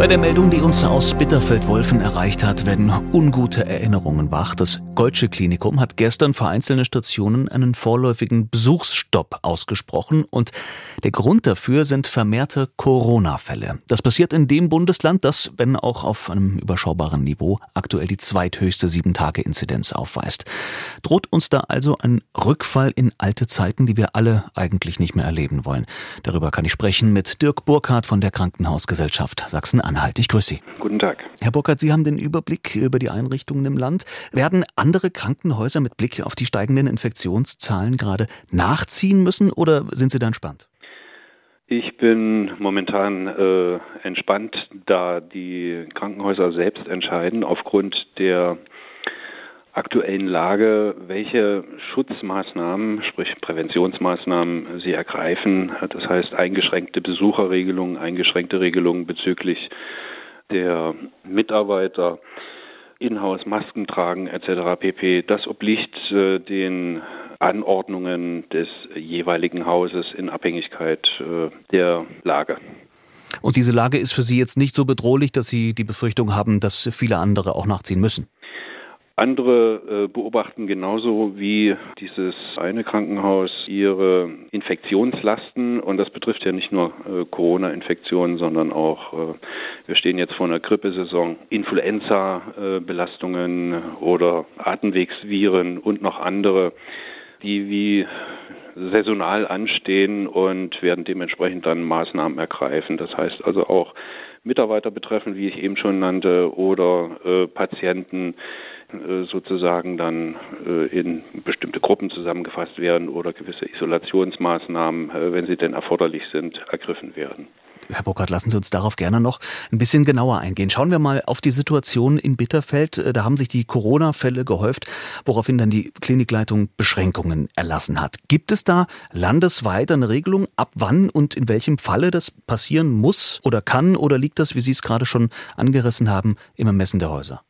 Bei der Meldung, die uns aus Bitterfeld-Wolfen erreicht hat, werden ungute Erinnerungen wach. Das Goldsche Klinikum hat gestern für einzelne Stationen einen vorläufigen Besuchsstopp ausgesprochen und der Grund dafür sind vermehrte Corona-Fälle. Das passiert in dem Bundesland, das, wenn auch auf einem überschaubaren Niveau, aktuell die zweithöchste Sieben-Tage-Inzidenz aufweist. Droht uns da also ein Rückfall in alte Zeiten, die wir alle eigentlich nicht mehr erleben wollen? Darüber kann ich sprechen mit Dirk Burkhardt von der Krankenhausgesellschaft Sachsen Sachsen-Anhalt. Ich grüße Sie. Guten Tag. Herr Burkhardt, Sie haben den Überblick über die Einrichtungen im Land. Werden andere Krankenhäuser mit Blick auf die steigenden Infektionszahlen gerade nachziehen müssen oder sind Sie da entspannt? Ich bin momentan äh, entspannt, da die Krankenhäuser selbst entscheiden aufgrund der aktuellen Lage, welche Schutzmaßnahmen, sprich Präventionsmaßnahmen sie ergreifen. Das heißt eingeschränkte Besucherregelungen, eingeschränkte Regelungen bezüglich der Mitarbeiter, Inhouse Masken tragen etc. pp. Das obliegt äh, den Anordnungen des jeweiligen Hauses in Abhängigkeit äh, der Lage. Und diese Lage ist für Sie jetzt nicht so bedrohlich, dass Sie die Befürchtung haben, dass viele andere auch nachziehen müssen? Andere äh, beobachten genauso wie dieses eine Krankenhaus ihre Infektionslasten und das betrifft ja nicht nur äh, Corona-Infektionen, sondern auch, äh, wir stehen jetzt vor einer Grippesaison, Influenza-Belastungen oder Atemwegsviren und noch andere, die wie saisonal anstehen und werden dementsprechend dann Maßnahmen ergreifen. Das heißt also auch Mitarbeiter betreffen, wie ich eben schon nannte, oder äh, Patienten äh, sozusagen dann äh, in bestimmte Gruppen zusammengefasst werden oder gewisse Isolationsmaßnahmen, äh, wenn sie denn erforderlich sind, ergriffen werden. Herr Burkhardt, lassen Sie uns darauf gerne noch ein bisschen genauer eingehen. Schauen wir mal auf die Situation in Bitterfeld. Da haben sich die Corona-Fälle gehäuft, woraufhin dann die Klinikleitung Beschränkungen erlassen hat. Gibt es da landesweit eine Regelung, ab wann und in welchem Falle das passieren muss oder kann? Oder liegt das, wie Sie es gerade schon angerissen haben, im Ermessen der Häuser?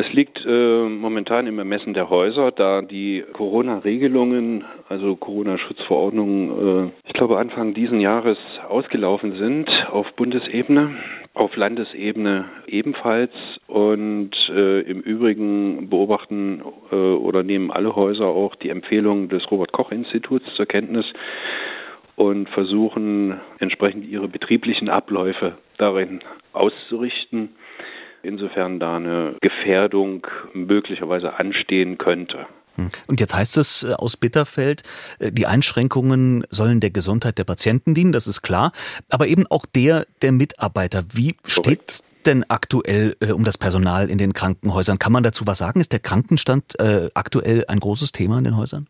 Es liegt äh, momentan im Ermessen der Häuser, da die Corona-Regelungen, also Corona-Schutzverordnungen, äh, ich glaube Anfang diesen Jahres ausgelaufen sind auf Bundesebene, auf Landesebene ebenfalls. Und äh, im Übrigen beobachten äh, oder nehmen alle Häuser auch die Empfehlungen des Robert Koch Instituts zur Kenntnis und versuchen entsprechend ihre betrieblichen Abläufe darin auszurichten insofern da eine Gefährdung möglicherweise anstehen könnte. Hm. Und jetzt heißt es äh, aus Bitterfeld, äh, die Einschränkungen sollen der Gesundheit der Patienten dienen, das ist klar, aber eben auch der der Mitarbeiter. Wie steht es denn aktuell äh, um das Personal in den Krankenhäusern? Kann man dazu was sagen? Ist der Krankenstand aktuell ein großes Thema in den Häusern?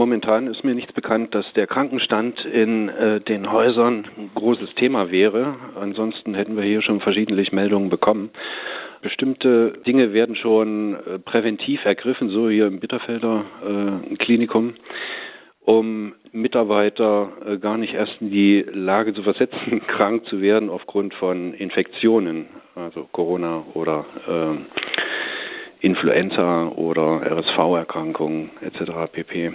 Momentan ist mir nichts bekannt, dass der Krankenstand in äh, den Häusern ein großes Thema wäre. Ansonsten hätten wir hier schon verschiedentlich Meldungen bekommen. Bestimmte Dinge werden schon äh, präventiv ergriffen, so hier im Bitterfelder äh, Klinikum, um Mitarbeiter äh, gar nicht erst in die Lage zu versetzen, krank zu werden aufgrund von Infektionen, also Corona oder äh, Influenza oder RSV-Erkrankungen etc. pp.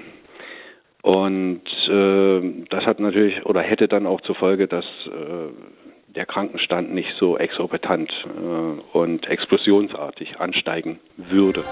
Und äh, das hat natürlich oder hätte dann auch zur Folge, dass äh, der Krankenstand nicht so exorbitant äh, und explosionsartig ansteigen würde.